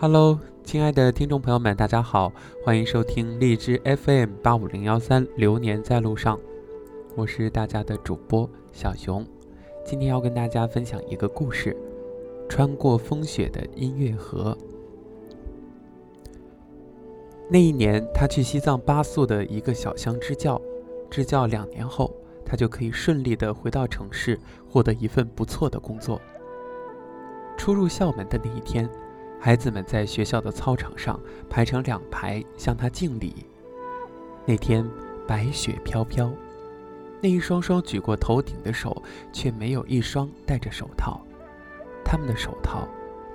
Hello，亲爱的听众朋友们，大家好，欢迎收听荔枝 FM 八五零幺三《流年在路上》，我是大家的主播小熊。今天要跟大家分享一个故事：穿过风雪的音乐盒。那一年，他去西藏巴素的一个小乡支教，支教两年后，他就可以顺利的回到城市，获得一份不错的工作。初入校门的那一天。孩子们在学校的操场上排成两排向他敬礼。那天白雪飘飘，那一双双举过头顶的手却没有一双戴着手套，他们的手套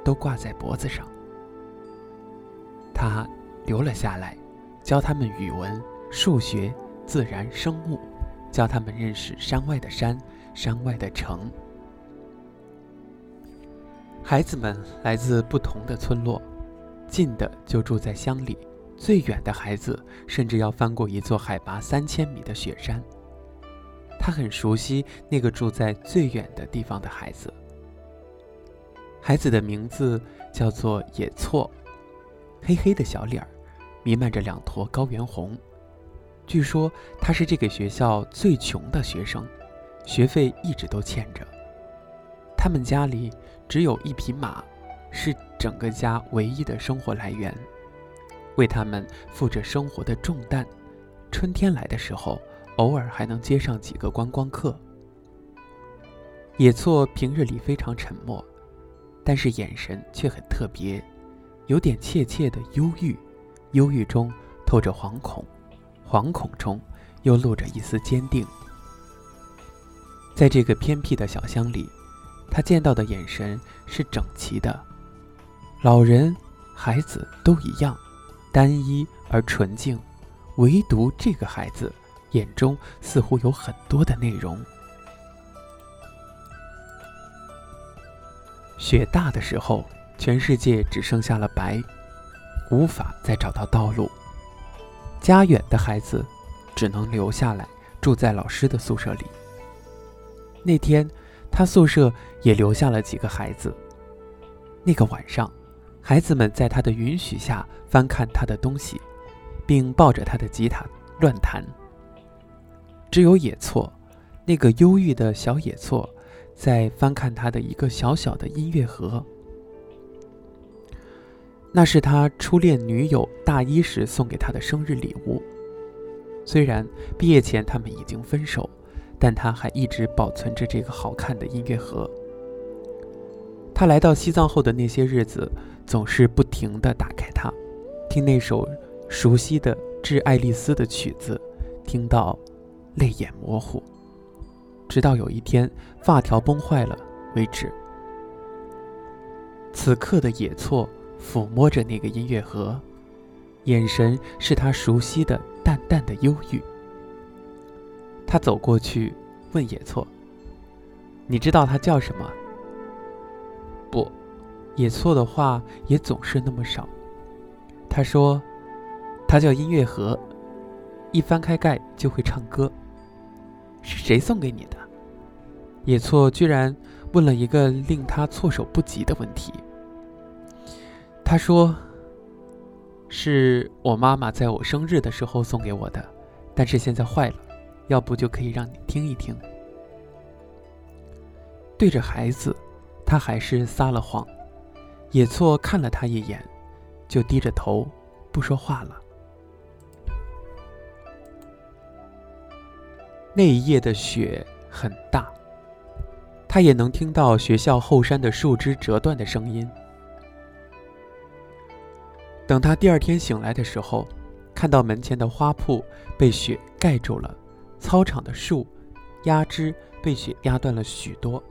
都挂在脖子上。他留了下来，教他们语文、数学、自然、生物，教他们认识山外的山，山外的城。孩子们来自不同的村落，近的就住在乡里，最远的孩子甚至要翻过一座海拔三千米的雪山。他很熟悉那个住在最远的地方的孩子。孩子的名字叫做野错，黑黑的小脸儿，弥漫着两坨高原红。据说他是这个学校最穷的学生，学费一直都欠着。他们家里。只有一匹马，是整个家唯一的生活来源，为他们负着生活的重担。春天来的时候，偶尔还能接上几个观光客。野错平日里非常沉默，但是眼神却很特别，有点怯怯的忧郁，忧郁中透着惶恐，惶恐中又露着一丝坚定。在这个偏僻的小乡里。他见到的眼神是整齐的，老人、孩子都一样，单一而纯净，唯独这个孩子眼中似乎有很多的内容。雪大的时候，全世界只剩下了白，无法再找到道路。家远的孩子只能留下来，住在老师的宿舍里。那天。他宿舍也留下了几个孩子。那个晚上，孩子们在他的允许下翻看他的东西，并抱着他的吉他乱弹。只有野错，那个忧郁的小野错，在翻看他的一个小小的音乐盒。那是他初恋女友大一时送给他的生日礼物。虽然毕业前他们已经分手。但他还一直保存着这个好看的音乐盒。他来到西藏后的那些日子，总是不停地打开它，听那首熟悉的《致爱丽丝》的曲子，听到泪眼模糊，直到有一天发条崩坏了为止。此刻的野错抚摸着那个音乐盒，眼神是他熟悉的淡淡的忧郁。他走过去，问野错：“你知道他叫什么？”不，野错的话也总是那么少。他说：“他叫音乐盒，一翻开盖就会唱歌。”是谁送给你的？野错居然问了一个令他措手不及的问题。他说：“是我妈妈在我生日的时候送给我的，但是现在坏了。”要不就可以让你听一听。对着孩子，他还是撒了谎。野错看了他一眼，就低着头不说话了。那一夜的雪很大，他也能听到学校后山的树枝折断的声音。等他第二天醒来的时候，看到门前的花铺被雪盖住了。操场的树，压枝被雪压断了许多。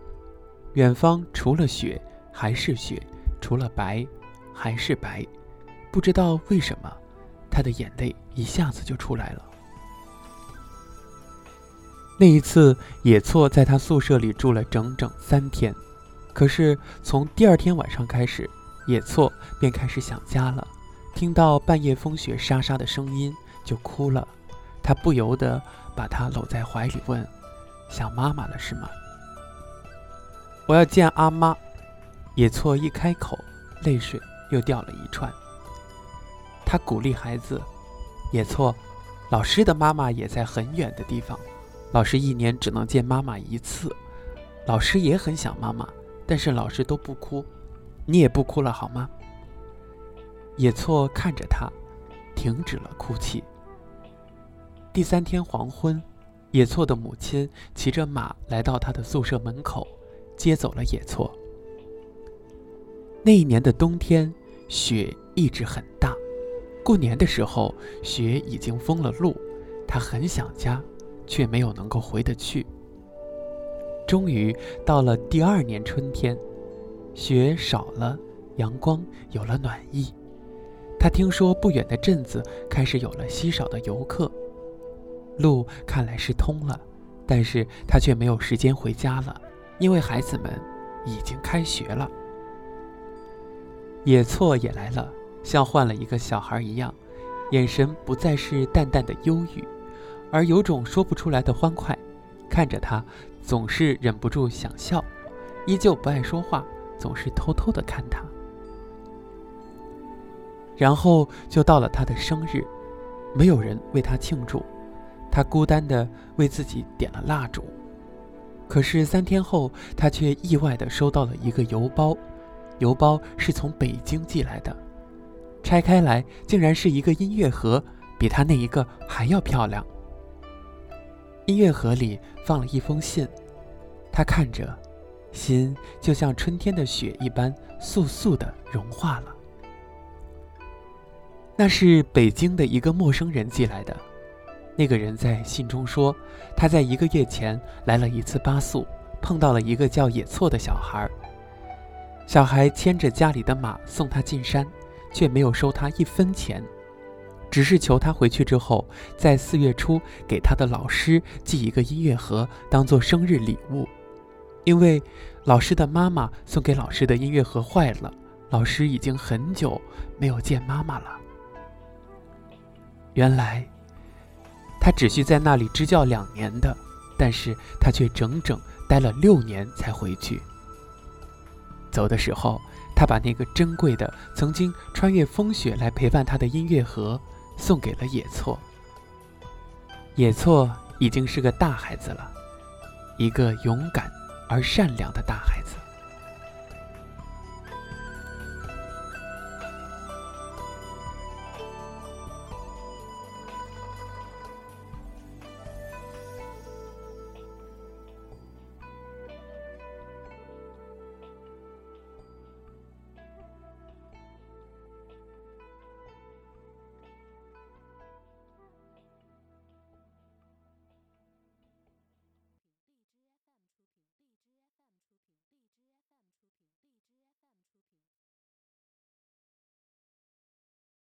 远方除了雪还是雪，除了白还是白。不知道为什么，他的眼泪一下子就出来了。那一次，野错在他宿舍里住了整整三天。可是从第二天晚上开始，野错便开始想家了。听到半夜风雪沙沙的声音，就哭了。他不由得。把他搂在怀里，问：“想妈妈了是吗？”我要见阿妈。野错一开口，泪水又掉了一串。他鼓励孩子：“也错，老师的妈妈也在很远的地方，老师一年只能见妈妈一次。老师也很想妈妈，但是老师都不哭，你也不哭了好吗？”野错看着他，停止了哭泣。第三天黄昏，野错的母亲骑着马来到他的宿舍门口，接走了野错。那一年的冬天，雪一直很大。过年的时候，雪已经封了路，他很想家，却没有能够回得去。终于到了第二年春天，雪少了，阳光有了暖意。他听说不远的镇子开始有了稀少的游客，路看来是通了，但是他却没有时间回家了，因为孩子们已经开学了。野错也来了，像换了一个小孩一样，眼神不再是淡淡的忧郁，而有种说不出来的欢快。看着他，总是忍不住想笑，依旧不爱说话，总是偷偷的看他。然后就到了他的生日，没有人为他庆祝，他孤单的为自己点了蜡烛。可是三天后，他却意外的收到了一个邮包，邮包是从北京寄来的，拆开来竟然是一个音乐盒，比他那一个还要漂亮。音乐盒里放了一封信，他看着，心就像春天的雪一般簌簌的融化了。那是北京的一个陌生人寄来的。那个人在信中说，他在一个月前来了一次巴宿，碰到了一个叫野错的小孩。小孩牵着家里的马送他进山，却没有收他一分钱，只是求他回去之后，在四月初给他的老师寄一个音乐盒，当做生日礼物。因为老师的妈妈送给老师的音乐盒坏了，老师已经很久没有见妈妈了。原来，他只需在那里支教两年的，但是他却整整待了六年才回去。走的时候，他把那个珍贵的、曾经穿越风雪来陪伴他的音乐盒送给了野错。野错已经是个大孩子了，一个勇敢而善良的大孩子。